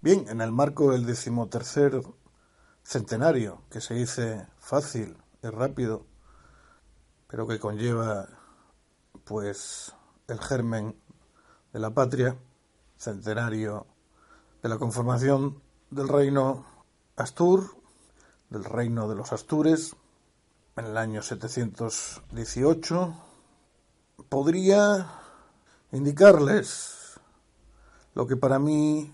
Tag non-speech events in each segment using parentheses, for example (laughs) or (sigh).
Bien, en el marco del decimotercer centenario, que se dice fácil y rápido, pero que conlleva pues el germen de la patria, centenario de la conformación del reino Astur, del reino de los Astures, en el año 718, podría indicarles lo que para mí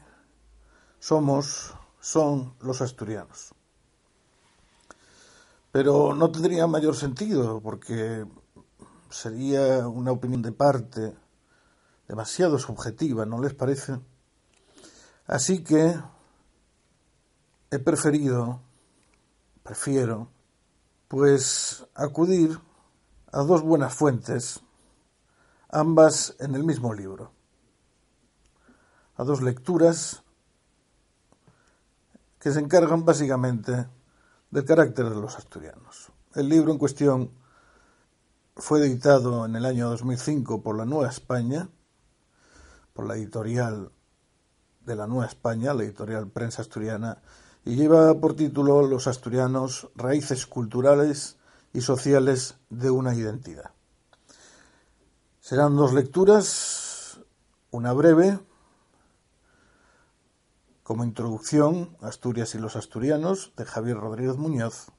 somos, son los asturianos. Pero no tendría mayor sentido porque sería una opinión de parte demasiado subjetiva, ¿no les parece? Así que he preferido prefiero, pues acudir a dos buenas fuentes, ambas en el mismo libro, a dos lecturas que se encargan básicamente del carácter de los asturianos. El libro en cuestión fue editado en el año 2005 por la Nueva España, por la editorial de la Nueva España, la editorial Prensa Asturiana, y lleva por título Los asturianos, raíces culturales y sociales de una identidad. Serán dos lecturas, una breve, como introducción, Asturias y los asturianos, de Javier Rodríguez Muñoz,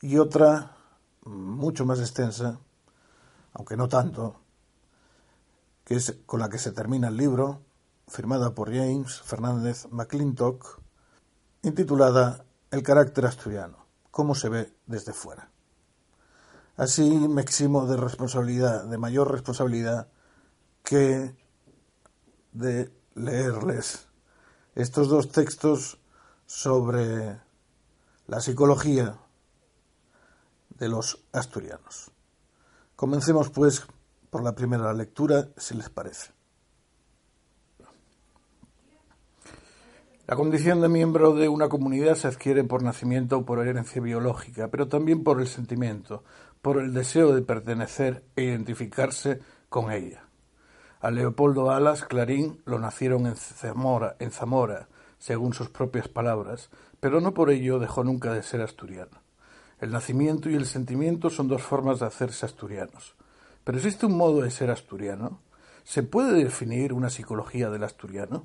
y otra mucho más extensa, aunque no tanto, que es con la que se termina el libro, firmada por James Fernández McClintock, intitulada El carácter asturiano, cómo se ve desde fuera. Así me eximo de responsabilidad, de mayor responsabilidad que de leerles estos dos textos sobre la psicología de los asturianos. Comencemos, pues, por la primera lectura, si les parece. La condición de miembro de una comunidad se adquiere por nacimiento o por herencia biológica, pero también por el sentimiento, por el deseo de pertenecer e identificarse con ella. A Leopoldo Alas Clarín lo nacieron en Zamora, en Zamora, según sus propias palabras, pero no por ello dejó nunca de ser asturiano. El nacimiento y el sentimiento son dos formas de hacerse asturianos. Pero ¿existe un modo de ser asturiano? ¿Se puede definir una psicología del asturiano?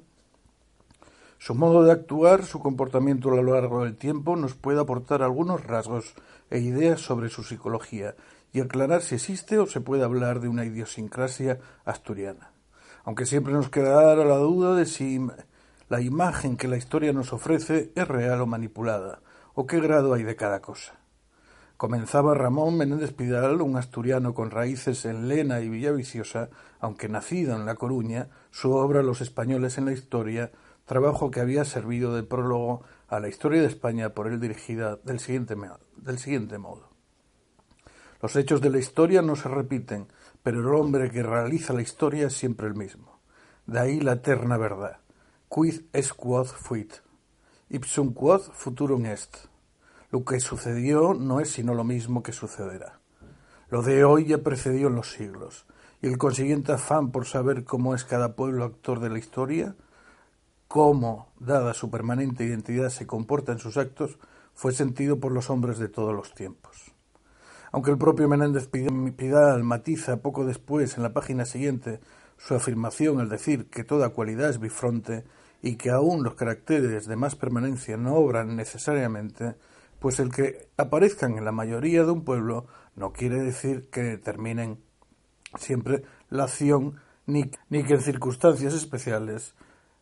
Su modo de actuar, su comportamiento a lo largo del tiempo nos puede aportar algunos rasgos e ideas sobre su psicología y aclarar si existe o se puede hablar de una idiosincrasia asturiana. Aunque siempre nos quedará la duda de si la imagen que la historia nos ofrece es real o manipulada, o qué grado hay de cada cosa. Comenzaba Ramón Menéndez Pidal, un asturiano con raíces en Lena y Villaviciosa, aunque nacido en La Coruña, su obra Los españoles en la historia, trabajo que había servido de prólogo a la historia de España por él dirigida del siguiente, del siguiente modo. Los hechos de la historia no se repiten, pero el hombre que realiza la historia es siempre el mismo. De ahí la eterna verdad. Quid es quod fuit. Ipsum quod futurum est. Lo que sucedió no es sino lo mismo que sucederá. Lo de hoy ya precedió en los siglos, y el consiguiente afán por saber cómo es cada pueblo actor de la historia, cómo, dada su permanente identidad, se comporta en sus actos, fue sentido por los hombres de todos los tiempos. Aunque el propio Menéndez Pidal matiza poco después, en la página siguiente, su afirmación al decir que toda cualidad es bifronte y que aún los caracteres de más permanencia no obran necesariamente, pues el que aparezcan en la mayoría de un pueblo no quiere decir que determinen siempre la acción ni, ni que en circunstancias especiales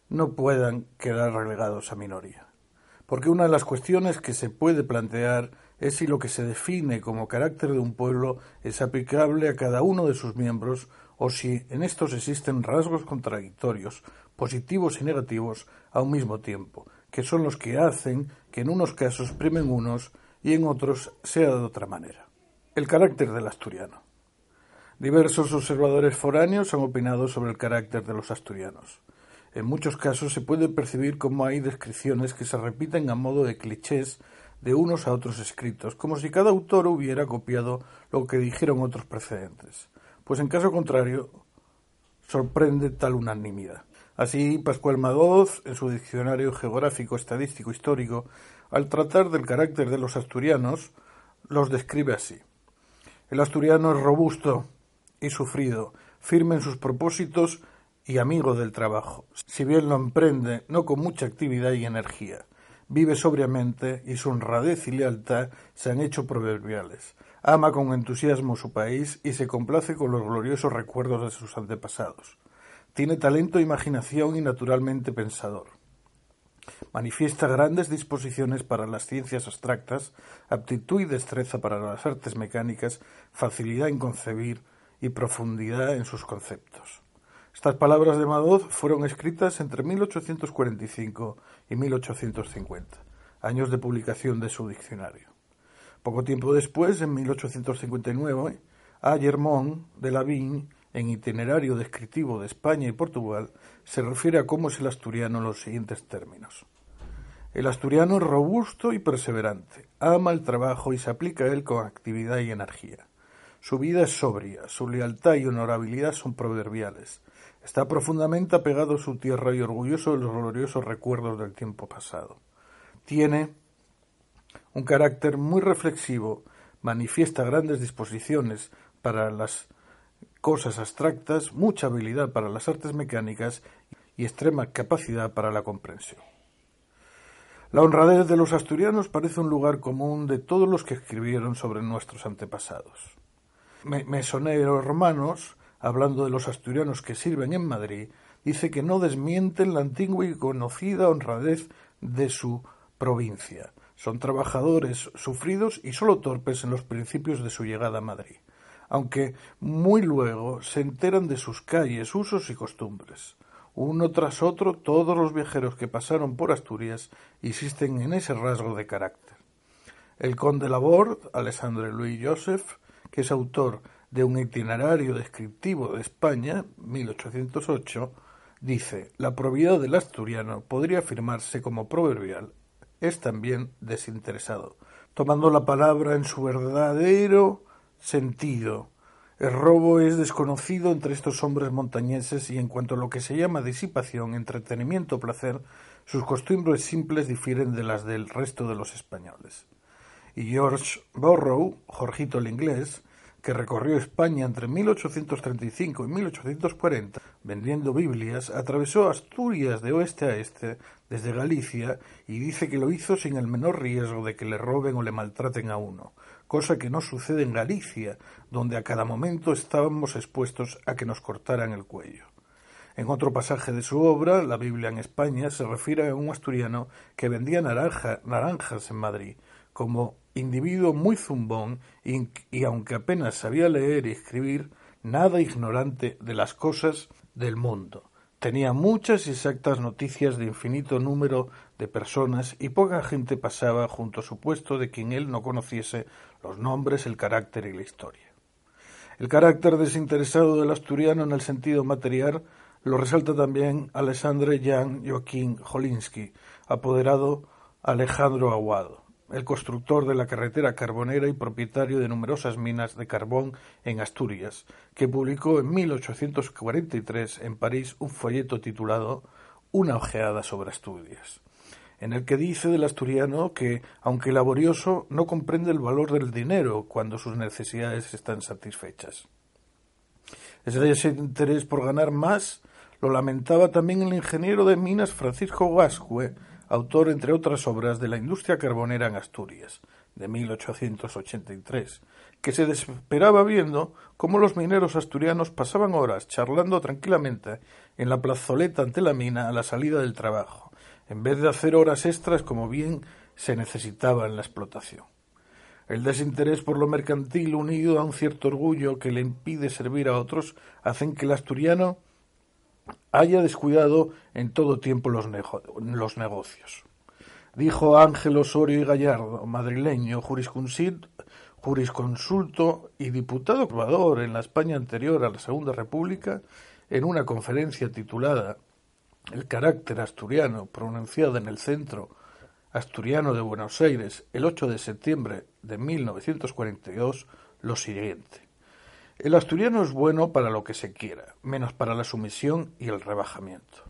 no puedan quedar relegados a minoría. Porque una de las cuestiones que se puede plantear es si lo que se define como carácter de un pueblo es aplicable a cada uno de sus miembros o si en estos existen rasgos contradictorios, positivos y negativos a un mismo tiempo, que son los que hacen que en unos casos primen unos y en otros sea de otra manera. El carácter del asturiano. Diversos observadores foráneos han opinado sobre el carácter de los asturianos. En muchos casos se puede percibir cómo hay descripciones que se repiten a modo de clichés de unos a otros escritos, como si cada autor hubiera copiado lo que dijeron otros precedentes. Pues en caso contrario, sorprende tal unanimidad. Así, Pascual Madoz, en su Diccionario Geográfico, Estadístico, Histórico, al tratar del carácter de los asturianos, los describe así. El asturiano es robusto y sufrido, firme en sus propósitos y amigo del trabajo. Si bien lo emprende, no con mucha actividad y energía. Vive sobriamente y su honradez y lealtad se han hecho proverbiales. Ama con entusiasmo su país y se complace con los gloriosos recuerdos de sus antepasados. Tiene talento, imaginación y naturalmente pensador. Manifiesta grandes disposiciones para las ciencias abstractas, aptitud y destreza para las artes mecánicas, facilidad en concebir y profundidad en sus conceptos. Estas palabras de Madoz fueron escritas entre 1845 y 1850. años de publicación de su diccionario. Poco tiempo después, en 1859, a Germont de Lavigne, en Itinerario Descriptivo de España y Portugal, se refiere a cómo es el asturiano en los siguientes términos. El asturiano es robusto y perseverante, ama el trabajo y se aplica a él con actividad y energía. Su vida es sobria, su lealtad y honorabilidad son proverbiales. Está profundamente apegado a su tierra y orgulloso de los gloriosos recuerdos del tiempo pasado. Tiene un carácter muy reflexivo, manifiesta grandes disposiciones para las cosas abstractas, mucha habilidad para las artes mecánicas y extrema capacidad para la comprensión. La honradez de los asturianos parece un lugar común de todos los que escribieron sobre nuestros antepasados. Mesoneros romanos, hablando de los asturianos que sirven en Madrid, dice que no desmienten la antigua y conocida honradez de su provincia. Son trabajadores sufridos y solo torpes en los principios de su llegada a Madrid, aunque muy luego se enteran de sus calles, usos y costumbres. Uno tras otro, todos los viajeros que pasaron por Asturias insisten en ese rasgo de carácter. El conde Laborde, Alessandre Louis Joseph, que es autor de un itinerario descriptivo de España, 1808, dice, la probidad del asturiano podría afirmarse como proverbial, es también desinteresado, tomando la palabra en su verdadero sentido. El robo es desconocido entre estos hombres montañeses y en cuanto a lo que se llama disipación, entretenimiento o placer, sus costumbres simples difieren de las del resto de los españoles y George Borrow, Jorgito el inglés, que recorrió España entre 1835 y 1840 vendiendo Biblias, atravesó Asturias de oeste a este desde Galicia y dice que lo hizo sin el menor riesgo de que le roben o le maltraten a uno, cosa que no sucede en Galicia, donde a cada momento estábamos expuestos a que nos cortaran el cuello. En otro pasaje de su obra, La Biblia en España, se refiere a un asturiano que vendía naranjas en Madrid, como individuo muy zumbón y, aunque apenas sabía leer y escribir, nada ignorante de las cosas del mundo. Tenía muchas y exactas noticias de infinito número de personas y poca gente pasaba junto a su puesto de quien él no conociese los nombres, el carácter y la historia. El carácter desinteresado del asturiano en el sentido material lo resalta también Alessandre Jan Joaquín Jolinsky, apoderado Alejandro Aguado el constructor de la carretera carbonera y propietario de numerosas minas de carbón en Asturias, que publicó en 1843 en París un folleto titulado Una ojeada sobre Asturias, en el que dice del asturiano que, aunque laborioso, no comprende el valor del dinero cuando sus necesidades están satisfechas. Ese interés por ganar más lo lamentaba también el ingeniero de minas Francisco Gascue, autor, entre otras obras, de la industria carbonera en Asturias, de 1883, que se desesperaba viendo cómo los mineros asturianos pasaban horas charlando tranquilamente en la plazoleta ante la mina a la salida del trabajo, en vez de hacer horas extras como bien se necesitaba en la explotación. El desinterés por lo mercantil unido a un cierto orgullo que le impide servir a otros hacen que el asturiano haya descuidado en todo tiempo los, negocios. Dijo Ángel Osorio y Gallardo, madrileño, jurisconsulto y diputado probador en la España anterior a la Segunda República, en una conferencia titulada El carácter asturiano, pronunciada en el Centro Asturiano de Buenos Aires el 8 de septiembre de 1942, lo siguiente. El asturiano es bueno para lo que se quiera, menos para la sumisión y el rebajamiento.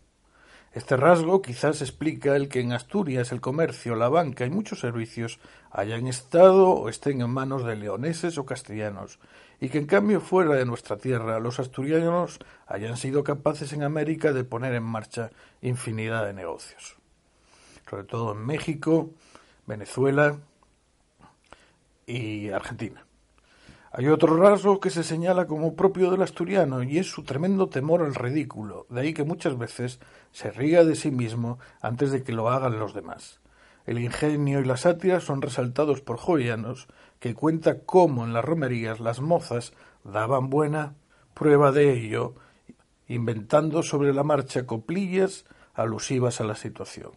Este rasgo quizás explica el que en Asturias el comercio, la banca y muchos servicios hayan estado o estén en manos de leoneses o castellanos, y que en cambio fuera de nuestra tierra los asturianos hayan sido capaces en América de poner en marcha infinidad de negocios. Sobre todo en México, Venezuela y Argentina. Hay otro rasgo que se señala como propio del asturiano y es su tremendo temor al ridículo, de ahí que muchas veces se ría de sí mismo antes de que lo hagan los demás. El ingenio y la sátira son resaltados por jovianos, que cuenta cómo en las romerías las mozas daban buena prueba de ello, inventando sobre la marcha coplillas alusivas a la situación.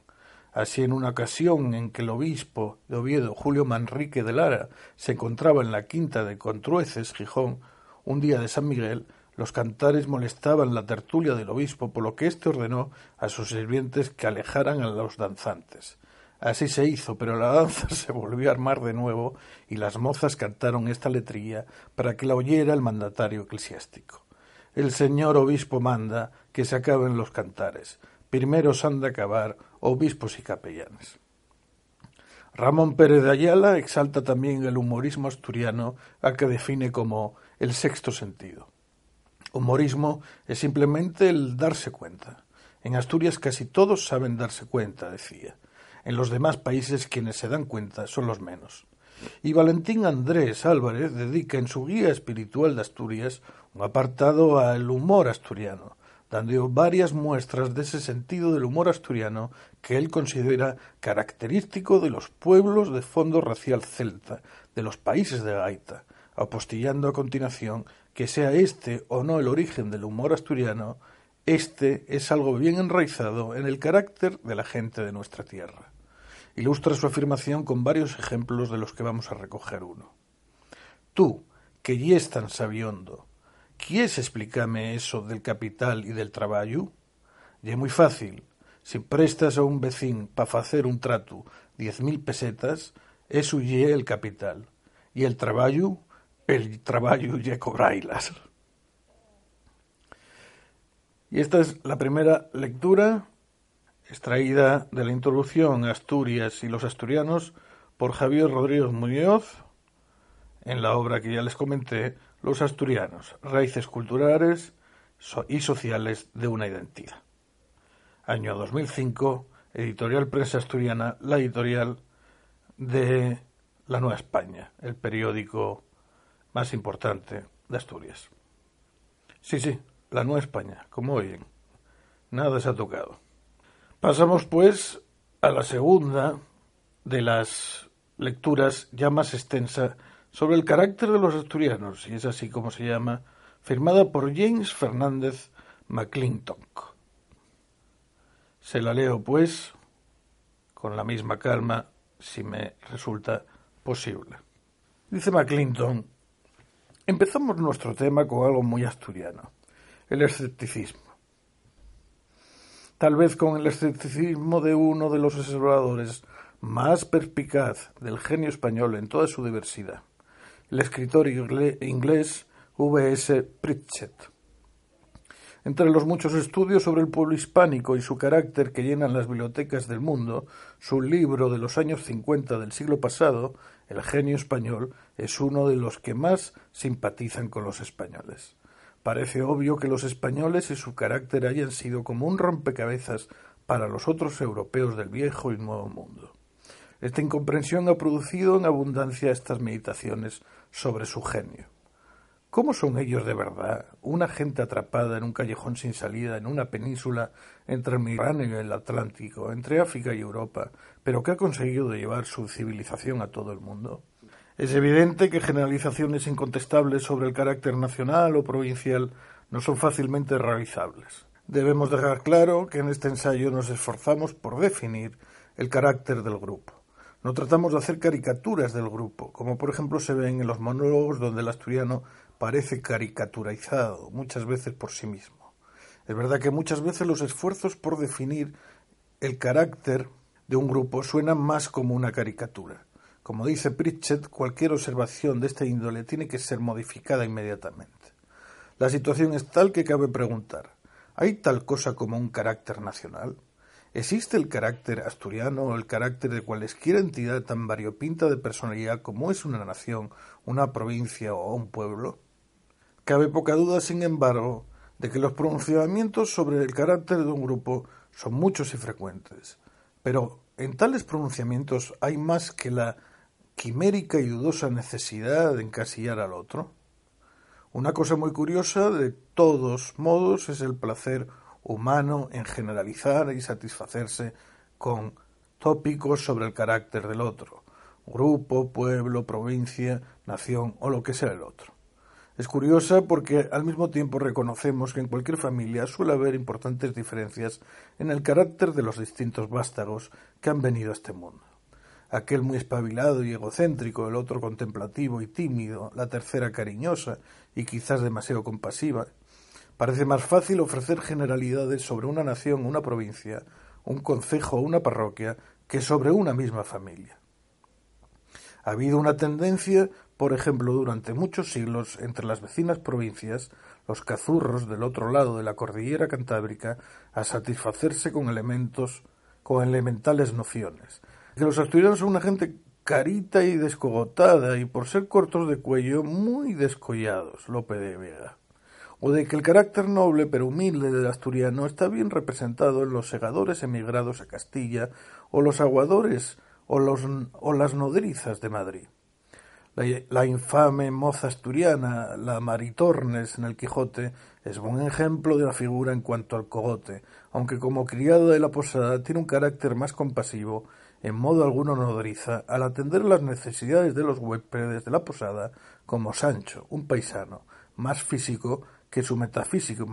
Así, en una ocasión en que el obispo de Oviedo, Julio Manrique de Lara, se encontraba en la quinta de Contrueces, Gijón, un día de San Miguel, los cantares molestaban la tertulia del obispo, por lo que éste ordenó a sus sirvientes que alejaran a los danzantes. Así se hizo, pero la danza (laughs) se volvió a armar de nuevo y las mozas cantaron esta letrilla para que la oyera el mandatario eclesiástico. El señor obispo manda que se acaben los cantares. Primero han de acabar obispos y capellanes. Ramón Pérez de Ayala exalta también el humorismo asturiano, al que define como el sexto sentido. Humorismo es simplemente el darse cuenta. En Asturias casi todos saben darse cuenta, decía. En los demás países quienes se dan cuenta son los menos. Y Valentín Andrés Álvarez dedica en su guía espiritual de Asturias un apartado al humor asturiano, dando varias muestras de ese sentido del humor asturiano que él considera característico de los pueblos de fondo racial celta, de los países de Gaita, apostillando a continuación que sea este o no el origen del humor asturiano, este es algo bien enraizado en el carácter de la gente de nuestra tierra. Ilustra su afirmación con varios ejemplos de los que vamos a recoger uno. Tú, que ya es tan sabiondo, ¿Quieres explicarme eso del capital y del traballo? Y muy fácil. Si prestas a un vecín para facer un trato diez mil pesetas, eso ye el capital. Y el traballo, el traballo ye cobrailas. Y esta es la primera lectura extraída de la introducción Asturias y los asturianos por Javier Rodríguez Muñoz en la obra que ya les comenté, Los asturianos, raíces culturales y sociales de una identidad. Año 2005, editorial Prensa Asturiana, la editorial de La Nueva España, el periódico más importante de Asturias. Sí, sí, La Nueva España, como oyen. Nada se ha tocado. Pasamos pues a la segunda de las lecturas ya más extensa sobre el carácter de los asturianos, y es así como se llama, firmada por James Fernández McClintock. Se la leo, pues, con la misma calma, si me resulta posible. Dice McClinton, empezamos nuestro tema con algo muy asturiano, el escepticismo. Tal vez con el escepticismo de uno de los observadores más perspicaz del genio español en toda su diversidad el escritor inglés V. S. Pritchett. Entre los muchos estudios sobre el pueblo hispánico y su carácter que llenan las bibliotecas del mundo, su libro de los años 50 del siglo pasado, El genio español, es uno de los que más simpatizan con los españoles. Parece obvio que los españoles y su carácter hayan sido como un rompecabezas para los otros europeos del viejo y nuevo mundo. Esta incomprensión ha producido en abundancia estas meditaciones sobre su genio. ¿Cómo son ellos de verdad? Una gente atrapada en un callejón sin salida, en una península entre el Mediterráneo y el Atlántico, entre África y Europa, pero que ha conseguido llevar su civilización a todo el mundo. Es evidente que generalizaciones incontestables sobre el carácter nacional o provincial no son fácilmente realizables. Debemos dejar claro que en este ensayo nos esforzamos por definir el carácter del grupo. No tratamos de hacer caricaturas del grupo, como por ejemplo se ven en los monólogos donde el asturiano parece caricaturizado muchas veces por sí mismo. Es verdad que muchas veces los esfuerzos por definir el carácter de un grupo suenan más como una caricatura. Como dice Pritchett, cualquier observación de esta índole tiene que ser modificada inmediatamente. La situación es tal que cabe preguntar ¿hay tal cosa como un carácter nacional? ¿Existe el carácter asturiano o el carácter de cualesquiera entidad tan variopinta de personalidad como es una nación, una provincia o un pueblo? Cabe poca duda, sin embargo, de que los pronunciamientos sobre el carácter de un grupo son muchos y frecuentes. Pero en tales pronunciamientos hay más que la quimérica y dudosa necesidad de encasillar al otro. Una cosa muy curiosa, de todos modos, es el placer humano en generalizar y satisfacerse con tópicos sobre el carácter del otro, grupo, pueblo, provincia, nación o lo que sea el otro. Es curiosa porque al mismo tiempo reconocemos que en cualquier familia suele haber importantes diferencias en el carácter de los distintos vástagos que han venido a este mundo. Aquel muy espabilado y egocéntrico, el otro contemplativo y tímido, la tercera cariñosa y quizás demasiado compasiva. Parece más fácil ofrecer generalidades sobre una nación, una provincia, un concejo o una parroquia que sobre una misma familia. Ha habido una tendencia por ejemplo, durante muchos siglos, entre las vecinas provincias, los cazurros del otro lado de la cordillera cantábrica, a satisfacerse con elementos, con elementales nociones. Que los asturianos son una gente carita y descogotada y por ser cortos de cuello muy descollados, Lope de Vega. O de que el carácter noble pero humilde del asturiano está bien representado en los segadores emigrados a Castilla o los aguadores o, los, o las nodrizas de Madrid. La, infame moza asturiana, la Maritornes en el Quijote, es buen ejemplo de la figura en cuanto al cogote, aunque como criado de la posada tiene un carácter más compasivo, en modo alguno nodriza, al atender las necesidades de los huéspedes de la posada, como Sancho, un paisano, más físico que su metafísico,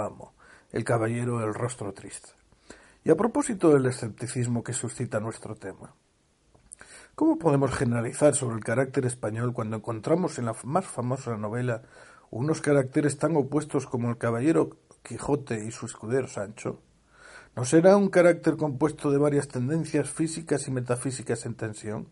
amo, el caballero del rostro triste. Y a propósito del escepticismo que suscita nuestro tema, ¿Cómo podemos generalizar sobre el carácter español cuando encontramos en la más famosa novela unos caracteres tan opuestos como el caballero Quijote y su escudero Sancho? ¿No será un carácter compuesto de varias tendencias físicas y metafísicas en tensión?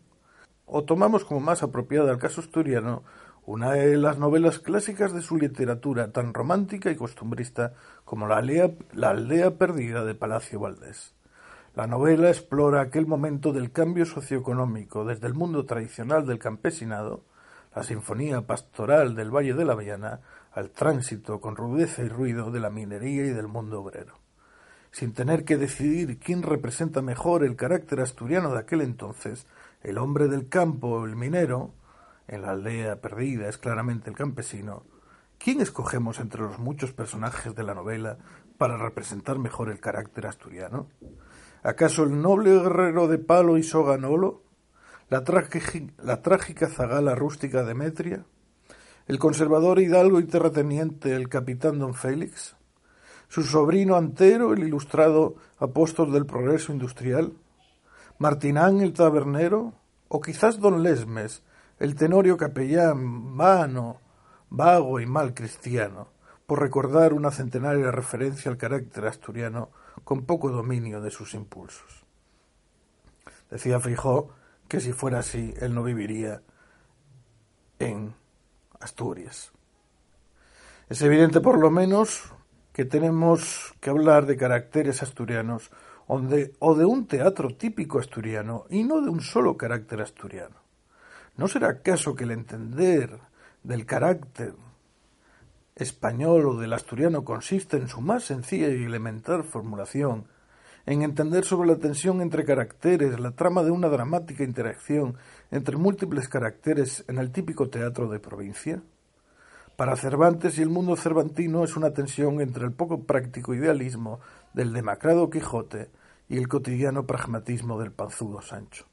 ¿O tomamos como más apropiada al caso asturiano una de las novelas clásicas de su literatura tan romántica y costumbrista como la aldea perdida de Palacio Valdés? La novela explora aquel momento del cambio socioeconómico desde el mundo tradicional del campesinado, la sinfonía pastoral del Valle de la Viana, al tránsito con rudeza y ruido de la minería y del mundo obrero. Sin tener que decidir quién representa mejor el carácter asturiano de aquel entonces, el hombre del campo o el minero, en la aldea perdida es claramente el campesino, ¿quién escogemos entre los muchos personajes de la novela para representar mejor el carácter asturiano? ¿Acaso el noble guerrero de palo y soga Nolo? ¿La, trágica zagala rústica Demetria? ¿El conservador hidalgo y terrateniente el capitán don Félix? ¿Su sobrino Antero, el ilustrado apóstol del progreso industrial? ¿Martinán el tabernero? ¿O quizás don Lesmes, el tenorio capellán, vano, vago y mal cristiano, por recordar una centenaria referencia al carácter asturiano con poco dominio de sus impulsos. Decía Fijó que si fuera así, él no viviría en Asturias. Es evidente, por lo menos, que tenemos que hablar de caracteres asturianos o de, o de un teatro típico asturiano y no de un solo carácter asturiano. ¿No será acaso que el entender del carácter español o del asturiano consiste en su más sencilla y elemental formulación, en entender sobre la tensión entre caracteres, la trama de una dramática interacción entre múltiples caracteres en el típico teatro de provincia? Para Cervantes y el mundo cervantino es una tensión entre el poco práctico idealismo del demacrado Quijote y el cotidiano pragmatismo del panzudo Sancho.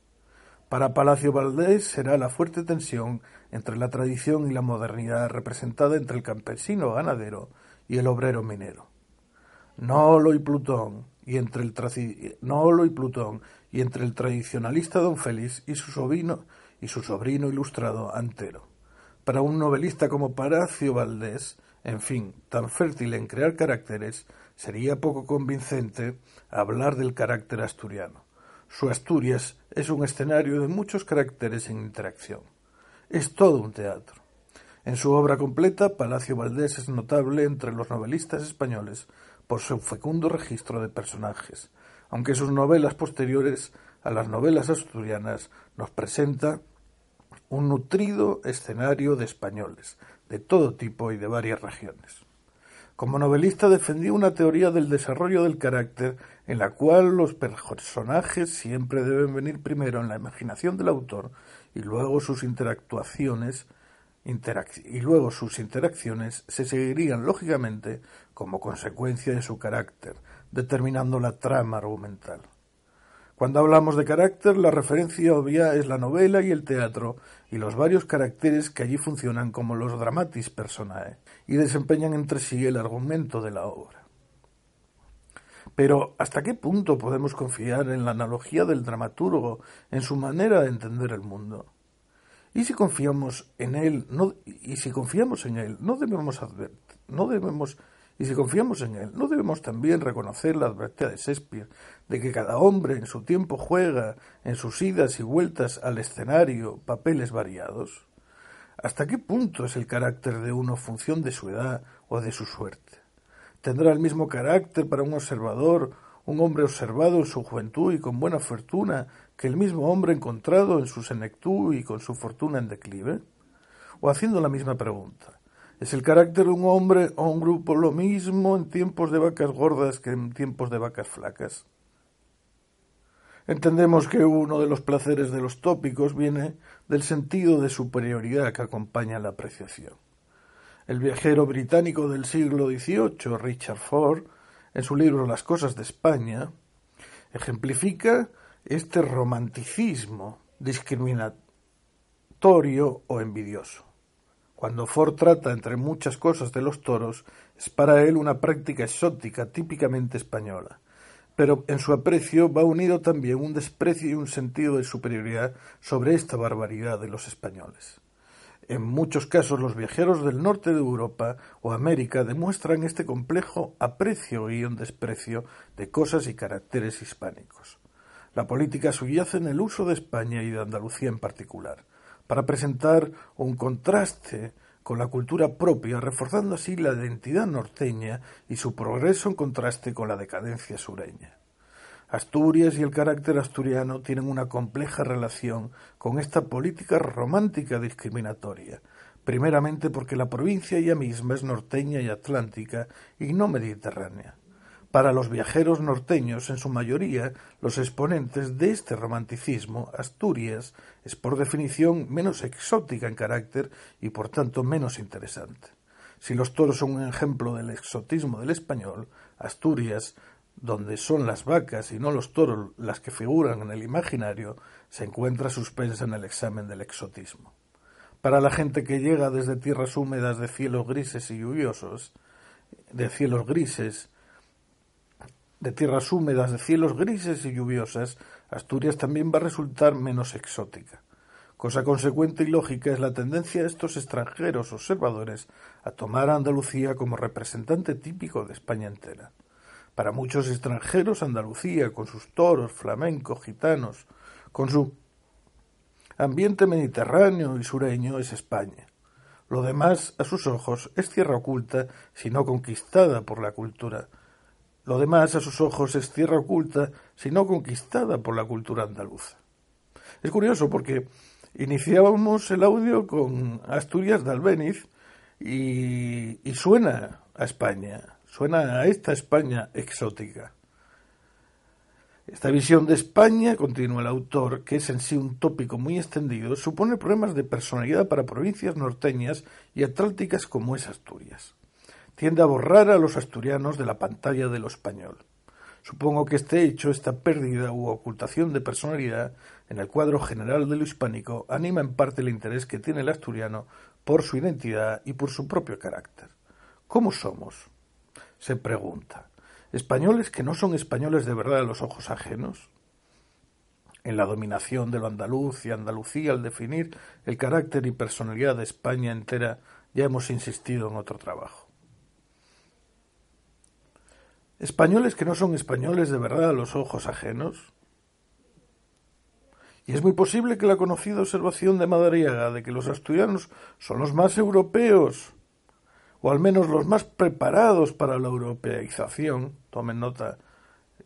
Para Palacio Valdés será la fuerte tensión entre la tradición y la modernidad representada entre el campesino ganadero y el obrero minero. Nolo y Plutón y entre el y Plutón y entre el tradicionalista don Félix y su sobrino y su sobrino ilustrado Antero. Para un novelista como Palacio Valdés, en fin, tan fértil en crear caracteres, sería poco convincente hablar del carácter asturiano. Su Asturias es un escenario de muchos caracteres en interacción. Es todo un teatro. En su obra completa, Palacio Valdés es notable entre los novelistas españoles por su fecundo registro de personajes, aunque sus novelas posteriores a las novelas asturianas nos presenta un nutrido escenario de españoles, de todo tipo y de varias regiones. Como novelista defendió una teoría del desarrollo del carácter en la cual los personajes siempre deben venir primero en la imaginación del autor y luego sus interactuaciones y luego sus interacciones se seguirían lógicamente como consecuencia de su carácter, determinando la trama argumental. Cuando hablamos de carácter, la referencia obvia es la novela y el teatro, y los varios caracteres que allí funcionan como los dramatis personae, y desempeñan entre sí el argumento de la obra. Pero, ¿hasta qué punto podemos confiar en la analogía del dramaturgo, en su manera de entender el mundo? Y si confiamos en él, no, y si confiamos en él, no debemos no debemos, y si confiamos en él, no debemos también reconocer la advertencia de Shakespeare de que cada hombre en su tiempo juega en sus idas y vueltas al escenario papeles variados. ¿Hasta qué punto es el carácter de uno función de su edad o de su suerte? ¿Tendrá el mismo carácter para un observador, un hombre observado en su juventud y con buena fortuna, que el mismo hombre encontrado en su senectud y con su fortuna en declive? O haciendo la misma pregunta, ¿es el carácter de un hombre o un grupo lo mismo en tiempos de vacas gordas que en tiempos de vacas flacas? Entendemos que uno de los placeres de los tópicos viene del sentido de superioridad que acompaña la apreciación. El viajero británico del siglo XVIII, Richard Ford, en su libro Las cosas de España, ejemplifica este romanticismo discriminatorio o envidioso. Cuando Ford trata, entre muchas cosas, de los toros, es para él una práctica exótica típicamente española, pero en su aprecio va unido también un desprecio y un sentido de superioridad sobre esta barbaridad de los españoles. En muchos casos los viajeros del norte de Europa o América demuestran este complejo aprecio y un desprecio de cosas y caracteres hispánicos. La política subyace en el uso de España y de Andalucía en particular, para presentar un contraste con la cultura propia, reforzando así la identidad norteña y su progreso en contraste con la decadencia sureña. Asturias y el carácter asturiano tienen una compleja relación con esta política romántica discriminatoria, primeramente porque la provincia ella misma es norteña y atlántica y no mediterránea. Para los viajeros norteños, en su mayoría, los exponentes de este romanticismo, Asturias es por definición menos exótica en carácter y por tanto menos interesante. Si los toros son un ejemplo del exotismo del español, Asturias donde son las vacas y no los toros las que figuran en el imaginario, se encuentra suspensa en el examen del exotismo. Para la gente que llega desde tierras húmedas de cielos grises y lluviosos, de cielos grises, de tierras húmedas, de cielos grises y lluviosas, Asturias también va a resultar menos exótica. Cosa consecuente y lógica es la tendencia de estos extranjeros observadores a tomar a Andalucía como representante típico de España entera. Para muchos extranjeros, Andalucía, con sus toros, flamencos, gitanos, con su ambiente mediterráneo y sureño, es España. Lo demás, a sus ojos, es tierra oculta, si no conquistada por la cultura. Lo demás, a sus ojos, es tierra oculta, si no conquistada por la cultura andaluza. Es curioso porque iniciábamos el audio con Asturias de Albéniz y, y suena a España. Suena a esta España exótica. Esta visión de España, continúa el autor, que es en sí un tópico muy extendido, supone problemas de personalidad para provincias norteñas y atlánticas como es Asturias. Tiende a borrar a los asturianos de la pantalla de lo español. Supongo que este hecho, esta pérdida u ocultación de personalidad en el cuadro general de lo hispánico, anima en parte el interés que tiene el asturiano por su identidad y por su propio carácter. ¿Cómo somos? se pregunta, ¿españoles que no son españoles de verdad a los ojos ajenos? En la dominación de lo andaluz y Andalucía, al definir el carácter y personalidad de España entera, ya hemos insistido en otro trabajo. ¿Españoles que no son españoles de verdad a los ojos ajenos? Y es muy posible que la conocida observación de Madariaga de que los asturianos son los más europeos o al menos los más preparados para la europeización, tomen nota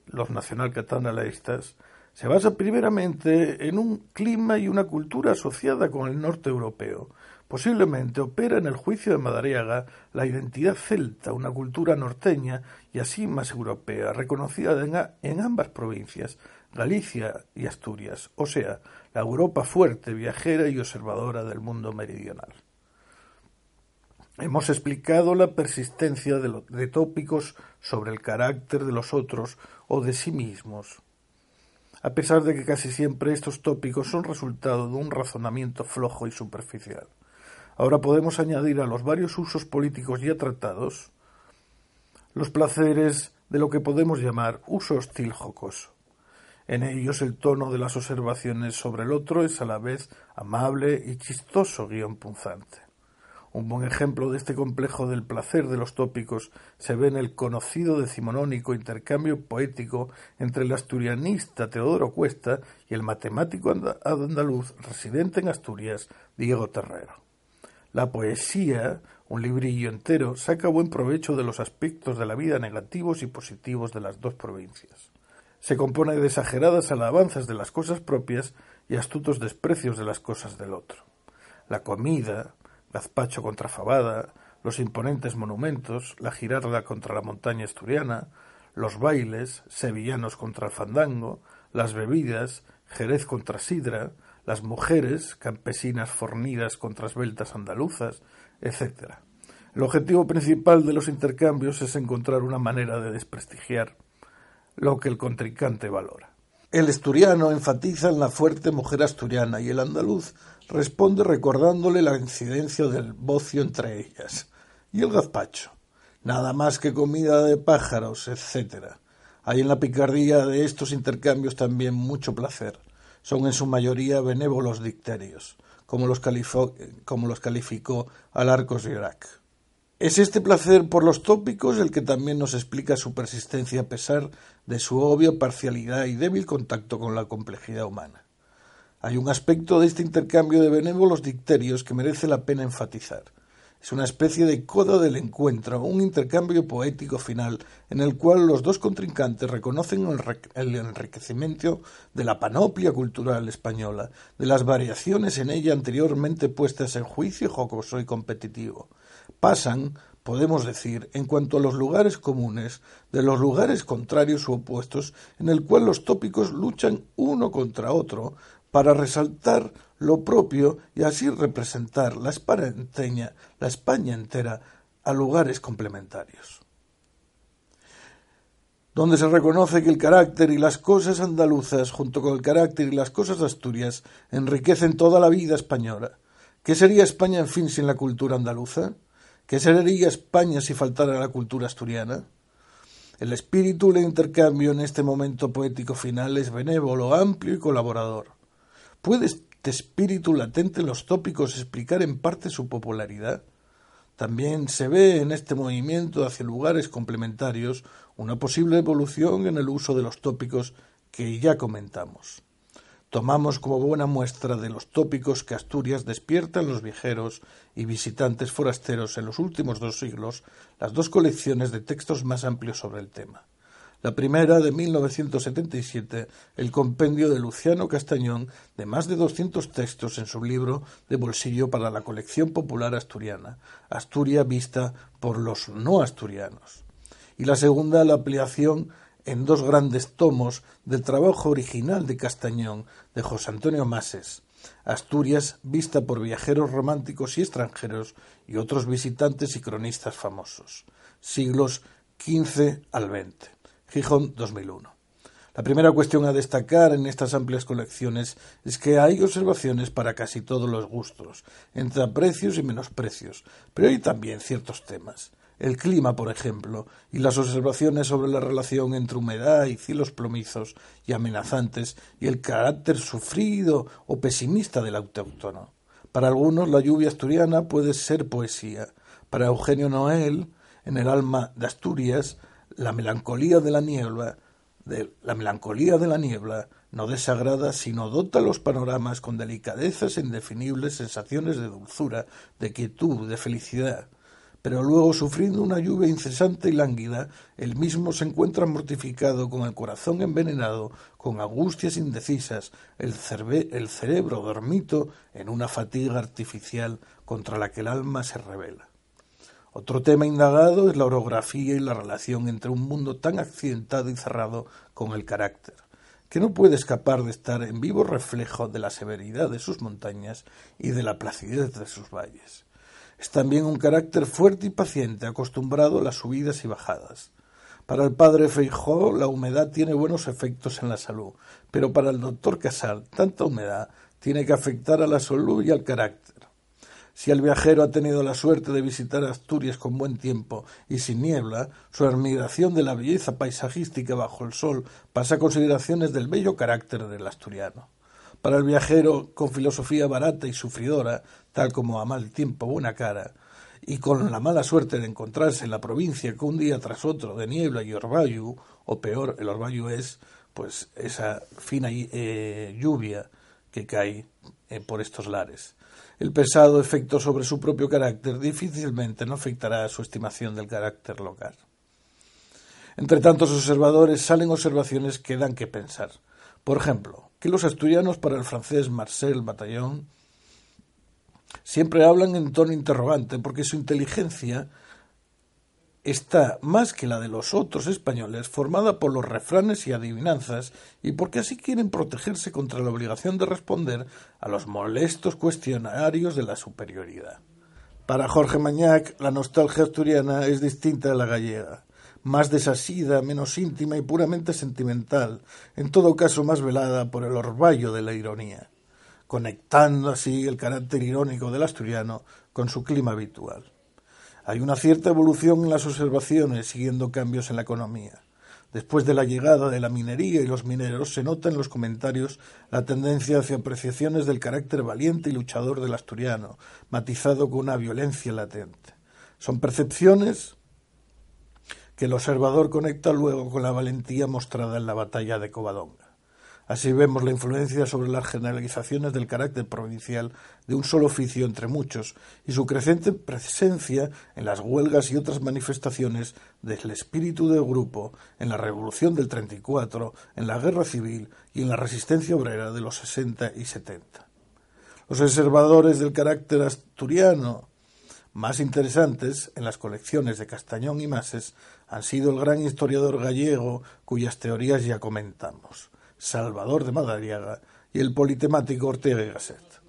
los nacionalcatanalistas, se basa primeramente en un clima y una cultura asociada con el norte europeo. Posiblemente opera en el juicio de Madariaga la identidad celta, una cultura norteña y así más europea, reconocida en, ambas provincias, Galicia y Asturias, o sea, la Europa fuerte, viajera y observadora del mundo meridional. Hemos explicado la persistencia de, tópicos sobre el carácter de los otros o de sí mismos. a pesar de que casi siempre estos tópicos son resultado de un razonamiento flojo y superficial. Ahora podemos añadir a los varios usos políticos ya tratados los placeres de lo que podemos llamar uso hostil jocoso. En ellos el tono de las observaciones sobre el otro es a la vez amable y chistoso guion punzante. Un buen ejemplo de este complejo del placer de los tópicos se ve en el conocido decimonónico intercambio poético entre el asturianista Teodoro Cuesta y el matemático andaluz residente en Asturias, Diego Terrero. La poesía, un librillo entero, saca buen provecho de los aspectos de la vida negativos y positivos de las dos provincias. Se compone de exageradas alabanzas de las cosas propias y astutos desprecios de las cosas del otro. La comida, gazpacho contra fabada, los imponentes monumentos, la girarda contra la montaña asturiana, los bailes, sevillanos contra el fandango, las bebidas, jerez contra sidra, las mujeres, campesinas fornidas contra esbeltas andaluzas, etc. El objetivo principal de los intercambios es encontrar una manera de desprestigiar lo que el contrincante valora. El asturiano enfatiza en la fuerte mujer asturiana y el andaluz responde recordándole la incidencia del bocio entre ellas. Y el gazpacho. Nada más que comida de pájaros, etc. Hay en la picardía de estos intercambios también mucho placer. Son en su mayoría benévolos dicterios, como los, como los calificó Alarcos Irak. Es este placer por los tópicos el que también nos explica su persistencia a pesar de su obvia parcialidad y débil contacto con la complejidad humana. Hay un aspecto de este intercambio de benévolos dicterios que merece la pena enfatizar. Es una especie de coda del encuentro, un intercambio poético final en el cual los dos contrincantes reconocen el enriquecimiento de la panoplia cultural española, de las variaciones en ella anteriormente puestas en juicio jocoso y competitivo, pasan, podemos decir, en cuanto a los lugares comunes, de los lugares contrarios u opuestos, en el cual los tópicos luchan uno contra otro para resaltar lo propio y así representar la España, la España entera a lugares complementarios. Donde se reconoce que el carácter y las cosas andaluzas, junto con el carácter y las cosas Asturias, enriquecen toda la vida española. ¿Qué sería España, en fin, sin la cultura andaluza? ¿Qué sería España si faltara la cultura asturiana? El espíritu del intercambio en este momento poético final es benévolo, amplio y colaborador. ¿Puede espíritu latente en los tópicos explicar en parte su popularidad? También se ve en este movimiento hacia lugares complementarios una posible evolución en el uso de los tópicos que ya comentamos tomamos como buena muestra de los tópicos que Asturias despierta en los viajeros y visitantes forasteros en los últimos dos siglos las dos colecciones de textos más amplios sobre el tema. La primera, de 1977, el compendio de Luciano Castañón, de más de doscientos textos en su libro de bolsillo para la colección popular asturiana, Asturia vista por los no asturianos. Y la segunda, la ampliación en dos grandes tomos del trabajo original de Castañón de José Antonio Mases, Asturias vista por viajeros románticos y extranjeros y otros visitantes y cronistas famosos, siglos XV al XX, Gijón 2001. La primera cuestión a destacar en estas amplias colecciones es que hay observaciones para casi todos los gustos, entre aprecios y menosprecios, pero hay también ciertos temas el clima, por ejemplo, y las observaciones sobre la relación entre humedad y cielos plomizos y amenazantes y el carácter sufrido o pesimista del autóctono. Para algunos la lluvia asturiana puede ser poesía. Para Eugenio Noel, en el alma de Asturias, la melancolía de la niebla, la melancolía de la niebla no desagrada, sino dota los panoramas con delicadezas e indefinibles sensaciones de dulzura, de quietud, de felicidad pero luego, sufriendo una lluvia incesante y lánguida, el mismo se encuentra mortificado, con el corazón envenenado, con angustias indecisas, el, el cerebro dormito en una fatiga artificial contra la que el alma se revela. Otro tema indagado es la orografía y la relación entre un mundo tan accidentado y cerrado con el carácter, que no puede escapar de estar en vivo reflejo de la severidad de sus montañas y de la placidez de sus valles. Es también un carácter fuerte y paciente, acostumbrado a las subidas y bajadas. Para el padre Feijó, la humedad tiene buenos efectos en la salud, pero para el doctor Casal, tanta humedad tiene que afectar a la salud y al carácter. Si el viajero ha tenido la suerte de visitar Asturias con buen tiempo y sin niebla, su admiración de la belleza paisajística bajo el sol pasa a consideraciones del bello carácter del asturiano. Para el viajero con filosofía barata y sufridora, tal como a mal tiempo buena cara, y con la mala suerte de encontrarse en la provincia con un día tras otro de niebla y orvallo, o peor, el orvallo es pues esa fina eh, lluvia que cae eh, por estos lares. El pesado efecto sobre su propio carácter difícilmente no afectará a su estimación del carácter local. Entre tantos observadores salen observaciones que dan que pensar. Por ejemplo, que los asturianos para el francés Marcel Batallón siempre hablan en tono interrogante porque su inteligencia está más que la de los otros españoles formada por los refranes y adivinanzas y porque así quieren protegerse contra la obligación de responder a los molestos cuestionarios de la superioridad. Para Jorge Mañac, la nostalgia asturiana es distinta de la gallega, más desasida, menos íntima y puramente sentimental, en todo caso más velada por el orvallo de la ironía, conectando así el carácter irónico del asturiano con su clima habitual. Hay una cierta evolución en las observaciones siguiendo cambios en la economía. Después de la llegada de la minería y los mineros, se nota en los comentarios la tendencia hacia apreciaciones del carácter valiente y luchador del asturiano, matizado con una violencia latente. Son percepciones que el observador conecta luego con la valentía mostrada en la batalla de Covadonga. Así vemos la influencia sobre las generalizaciones del carácter provincial de un solo oficio entre muchos y su creciente presencia en las huelgas y otras manifestaciones del espíritu del grupo en la Revolución del 34, en la Guerra Civil y en la resistencia obrera de los 60 y 70. Los observadores del carácter asturiano más interesantes en las colecciones de Castañón y Mases han sido el gran historiador gallego cuyas teorías ya comentamos. Salvador de Madariaga y el politemático Ortega y Gasset.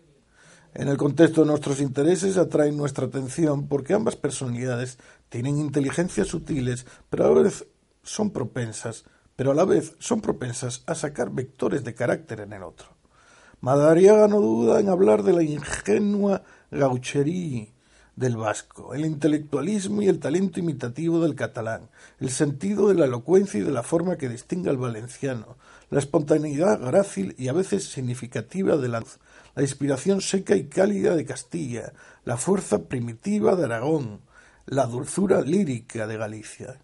En el contexto de nuestros intereses atraen nuestra atención porque ambas personalidades tienen inteligencias sutiles, pero a la vez son propensas, pero a la vez son propensas a sacar vectores de carácter en el otro. Madariaga no duda en hablar de la ingenua gauchería del vasco, el intelectualismo y el talento imitativo del catalán, el sentido de la elocuencia y de la forma que distingue al valenciano, la espontaneidad grácil y a veces significativa de la la inspiración seca y cálida de Castilla, la fuerza primitiva de Aragón, la dulzura lírica de Galicia.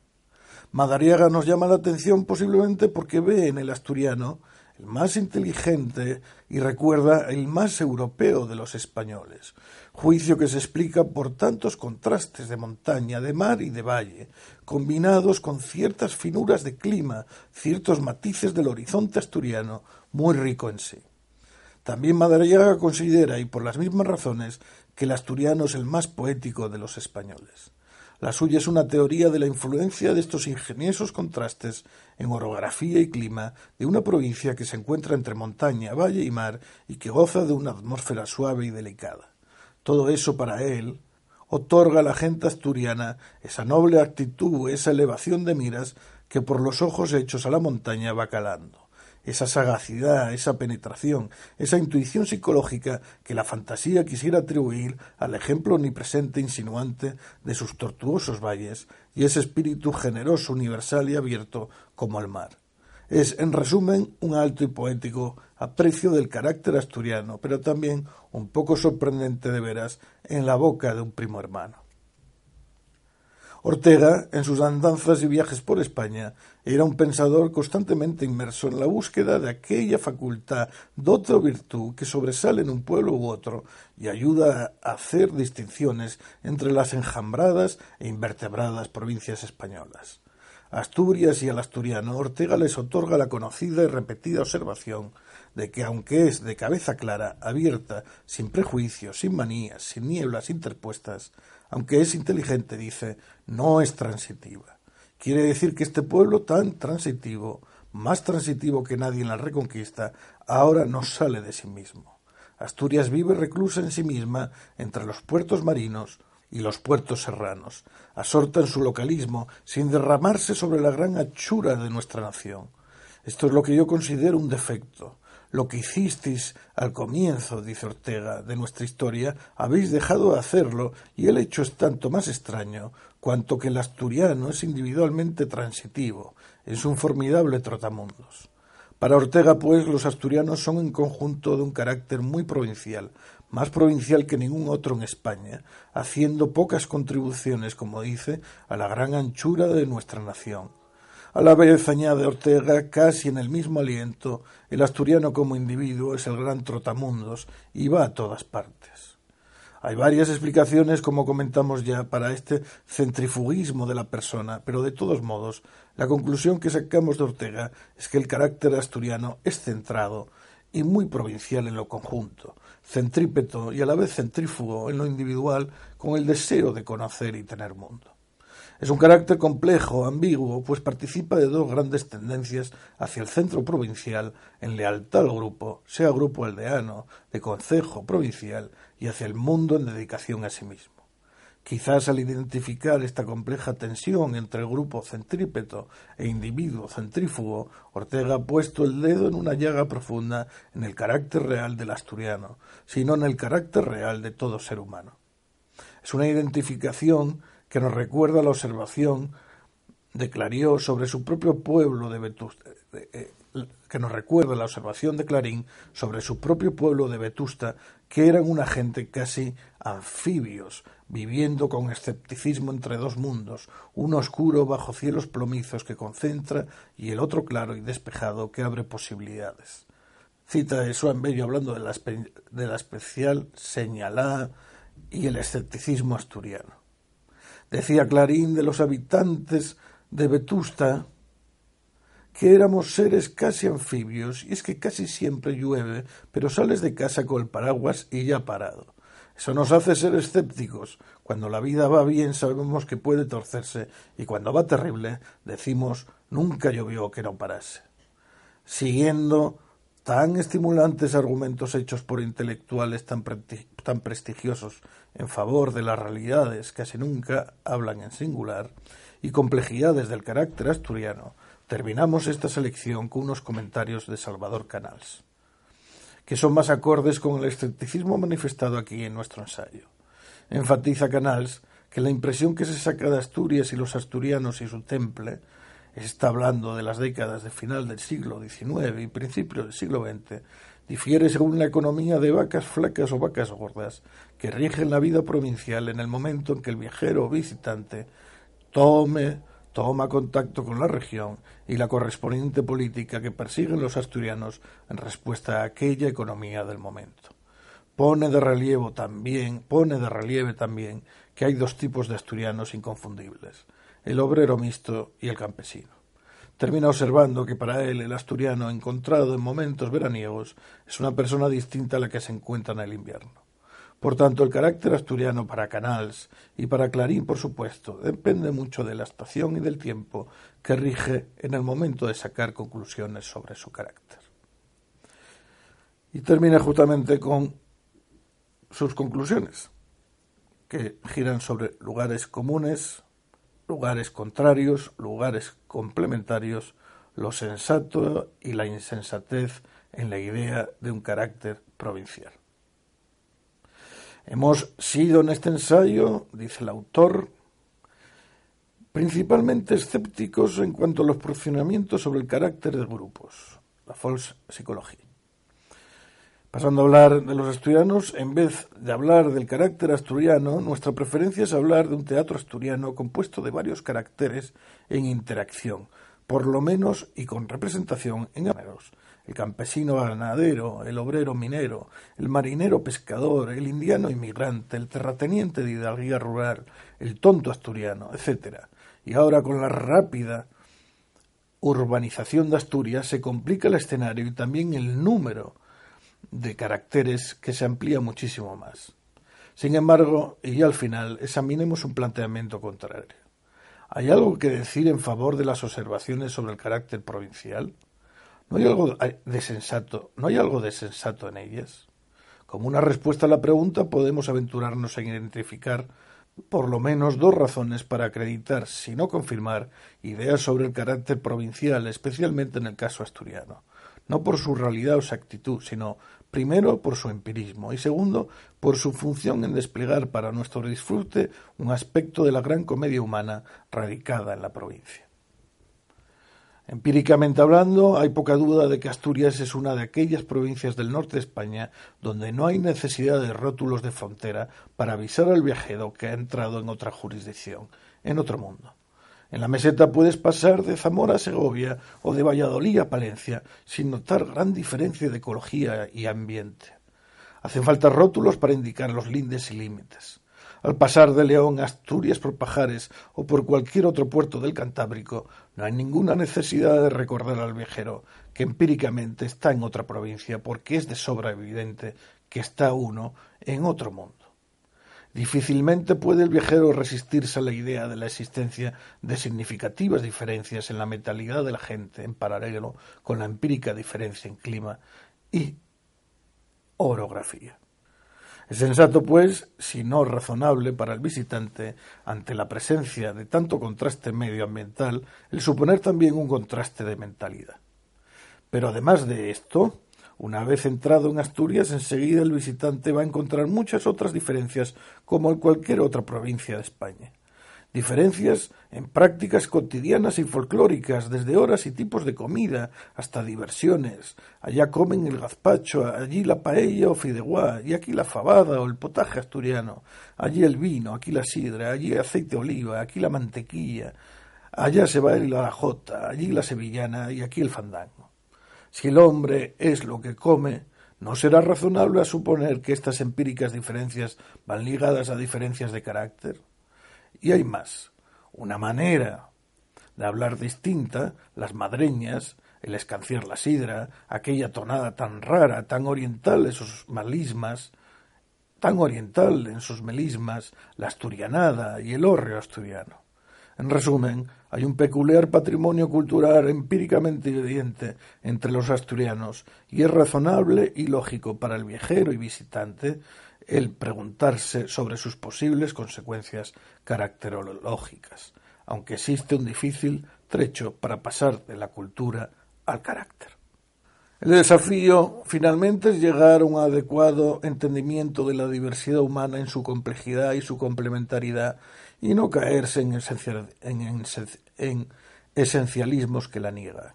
Madariaga nos llama la atención posiblemente porque ve en el asturiano el más inteligente y recuerda el más europeo de los españoles, juicio que se explica por tantos contrastes de montaña, de mar y de valle, combinados con ciertas finuras de clima, ciertos matices del horizonte asturiano, muy rico en sí. También Madariaga considera, y por las mismas razones, que el asturiano es el más poético de los españoles. La suya es una teoría de la influencia de estos ingeniosos contrastes en orografía y clima de una provincia que se encuentra entre montaña, valle y mar y que goza de una atmósfera suave y delicada. Todo eso para él otorga a la gente asturiana esa noble actitud, esa elevación de miras que por los ojos hechos a la montaña va calando esa sagacidad, esa penetración, esa intuición psicológica que la fantasía quisiera atribuir al ejemplo omnipresente insinuante de sus tortuosos valles y ese espíritu generoso, universal y abierto como el mar. Es, en resumen, un alto y poético aprecio del carácter asturiano, pero también un poco sorprendente de veras en la boca de un primo hermano. Ortega, en sus andanzas y viajes por España, era un pensador constantemente inmerso en la búsqueda de aquella facultad, dote o virtud que sobresale en un pueblo u otro y ayuda a hacer distinciones entre las enjambradas e invertebradas provincias españolas. A Asturias y al asturiano Ortega les otorga la conocida y repetida observación de que aunque es de cabeza clara, abierta, sin prejuicios, sin manías, sin nieblas interpuestas, aunque es inteligente, dice, no es transitiva. Quiere decir que este pueblo tan transitivo, más transitivo que nadie en la reconquista, ahora no sale de sí mismo. Asturias vive reclusa en sí misma entre los puertos marinos y los puertos serranos, asorta en su localismo sin derramarse sobre la gran anchura de nuestra nación. Esto es lo que yo considero un defecto. Lo que hicisteis al comienzo, dice Ortega, de nuestra historia, habéis dejado de hacerlo, y el hecho es tanto más extraño cuanto que el asturiano es individualmente transitivo, es un formidable trotamundos. Para Ortega, pues, los asturianos son en conjunto de un carácter muy provincial, más provincial que ningún otro en España, haciendo pocas contribuciones, como dice, a la gran anchura de nuestra nación. A la vez, añade Ortega, casi en el mismo aliento, el asturiano como individuo es el gran trotamundos y va a todas partes. Hay varias explicaciones, como comentamos ya, para este centrifugismo de la persona, pero de todos modos, la conclusión que sacamos de Ortega es que el carácter asturiano es centrado y muy provincial en lo conjunto, centrípeto y a la vez centrífugo en lo individual, con el deseo de conocer y tener mundo. Es un carácter complejo, ambiguo, pues participa de dos grandes tendencias hacia el centro provincial en lealtad al grupo, sea grupo aldeano, de concejo provincial, y hacia el mundo en dedicación a sí mismo. Quizás al identificar esta compleja tensión entre el grupo centrípeto e individuo centrífugo, Ortega ha puesto el dedo en una llaga profunda en el carácter real del asturiano, sino en el carácter real de todo ser humano. Es una identificación que nos recuerda la observación de sobre su propio pueblo de Vetusta, eh, que nos recuerda la observación de Clarín sobre su propio pueblo de Vetusta, que eran una gente casi anfibios, viviendo con escepticismo entre dos mundos, uno oscuro bajo cielos plomizos que concentra y el otro claro y despejado que abre posibilidades. Cita de Suan Bello hablando de la, de la especial señalada y el escepticismo asturiano. Decía Clarín de los habitantes de Vetusta que éramos seres casi anfibios, y es que casi siempre llueve, pero sales de casa con el paraguas y ya parado. Eso nos hace ser escépticos. Cuando la vida va bien sabemos que puede torcerse, y cuando va terrible decimos nunca llovió que no parase. Siguiendo tan estimulantes argumentos hechos por intelectuales tan, tan prestigiosos en favor de las realidades casi nunca hablan en singular y complejidades del carácter asturiano, terminamos esta selección con unos comentarios de Salvador Canals, que son más acordes con el escepticismo manifestado aquí en nuestro ensayo. Enfatiza Canals que la impresión que se saca de Asturias y los asturianos y su temple está hablando de las décadas de final del siglo XIX y principio del siglo XX, difiere según la economía de vacas flacas o vacas gordas que rigen la vida provincial en el momento en que el viajero o visitante toma contacto con la región y la correspondiente política que persiguen los asturianos en respuesta a aquella economía del momento. Pone de relieve también, pone de relieve también que hay dos tipos de asturianos inconfundibles el obrero mixto y el campesino. Termina observando que para él el asturiano encontrado en momentos veraniegos es una persona distinta a la que se encuentra en el invierno. Por tanto, el carácter asturiano para Canals y para Clarín, por supuesto, depende mucho de la estación y del tiempo que rige en el momento de sacar conclusiones sobre su carácter. Y termina justamente con sus conclusiones, que giran sobre lugares comunes, lugares contrarios, lugares complementarios, lo sensato y la insensatez en la idea de un carácter provincial. Hemos sido en este ensayo, dice el autor, principalmente escépticos en cuanto a los procedimientos sobre el carácter de grupos, la false psicología. Pasando a hablar de los asturianos, en vez de hablar del carácter asturiano, nuestra preferencia es hablar de un teatro asturiano compuesto de varios caracteres en interacción, por lo menos y con representación en géneros. El campesino ganadero, el obrero minero, el marinero pescador, el indiano inmigrante, el terrateniente de hidalguía rural, el tonto asturiano, etc. Y ahora con la rápida urbanización de Asturias se complica el escenario y también el número de caracteres que se amplía muchísimo más. Sin embargo, y al final, examinemos un planteamiento contrario. ¿Hay algo que decir en favor de las observaciones sobre el carácter provincial? ¿No hay algo de sensato, ¿no hay algo de sensato en ellas? Como una respuesta a la pregunta podemos aventurarnos en identificar por lo menos dos razones para acreditar, si no confirmar, ideas sobre el carácter provincial, especialmente en el caso asturiano, no por su realidad o exactitud, sino primero por su empirismo y segundo por su función en desplegar para nuestro disfrute un aspecto de la gran comedia humana radicada en la provincia. Empíricamente hablando, hay poca duda de que Asturias es una de aquellas provincias del norte de España donde no hay necesidad de rótulos de frontera para avisar al viajero que ha entrado en otra jurisdicción, en otro mundo. En la meseta puedes pasar de Zamora a Segovia o de Valladolid a Palencia sin notar gran diferencia de ecología y ambiente. Hacen falta rótulos para indicar los lindes y límites. Al pasar de León a Asturias por Pajares o por cualquier otro puerto del Cantábrico, no hay ninguna necesidad de recordar al viajero que empíricamente está en otra provincia, porque es de sobra evidente que está uno en otro mundo. Difícilmente puede el viajero resistirse a la idea de la existencia de significativas diferencias en la mentalidad de la gente en paralelo con la empírica diferencia en clima y orografía. Es sensato, pues, si no razonable para el visitante, ante la presencia de tanto contraste medioambiental, el suponer también un contraste de mentalidad. Pero además de esto, una vez entrado en Asturias, enseguida el visitante va a encontrar muchas otras diferencias como en cualquier otra provincia de España diferencias en prácticas cotidianas y folclóricas, desde horas y tipos de comida hasta diversiones. Allá comen el gazpacho, allí la paella o fideuá, y aquí la fabada o el potaje asturiano, allí el vino, aquí la sidra, allí aceite de oliva, aquí la mantequilla, allá se va el la jota, allí la sevillana y aquí el fandango. Si el hombre es lo que come, no será razonable a suponer que estas empíricas diferencias van ligadas a diferencias de carácter. Y hay más. Una manera de hablar distinta, las madreñas, el escanciar la sidra, aquella tonada tan rara, tan oriental en sus melismas, tan oriental en sus melismas, la asturianada y el hórreo asturiano. En resumen, hay un peculiar patrimonio cultural empíricamente evidente entre los asturianos y es razonable y lógico para el viajero y visitante el preguntarse sobre sus posibles consecuencias caracterológicas, aunque existe un difícil trecho para pasar de la cultura al carácter. El desafío finalmente es llegar a un adecuado entendimiento de la diversidad humana en su complejidad y su complementariedad y no caerse en, en esencialismos que la niegan.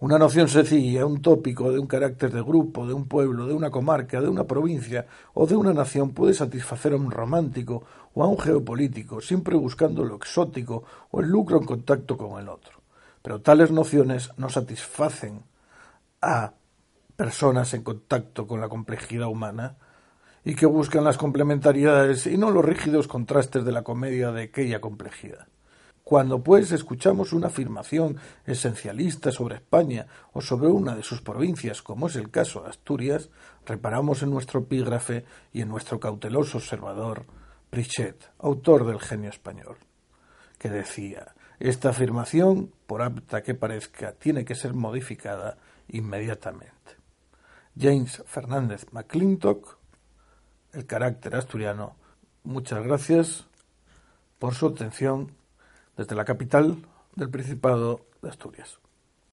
Una noción sencilla, un tópico de un carácter de grupo, de un pueblo, de una comarca, de una provincia o de una nación puede satisfacer a un romántico o a un geopolítico, siempre buscando lo exótico o el lucro en contacto con el otro. Pero tales nociones no satisfacen a personas en contacto con la complejidad humana y que buscan las complementariedades y no los rígidos contrastes de la comedia de aquella complejidad. Cuando, pues, escuchamos una afirmación esencialista sobre España o sobre una de sus provincias, como es el caso de Asturias, reparamos en nuestro epígrafe y en nuestro cauteloso observador Prichet, autor del genio español, que decía esta afirmación, por apta que parezca, tiene que ser modificada inmediatamente. James Fernández McClintock, el carácter asturiano, muchas gracias por su atención desde la capital del Principado de Asturias.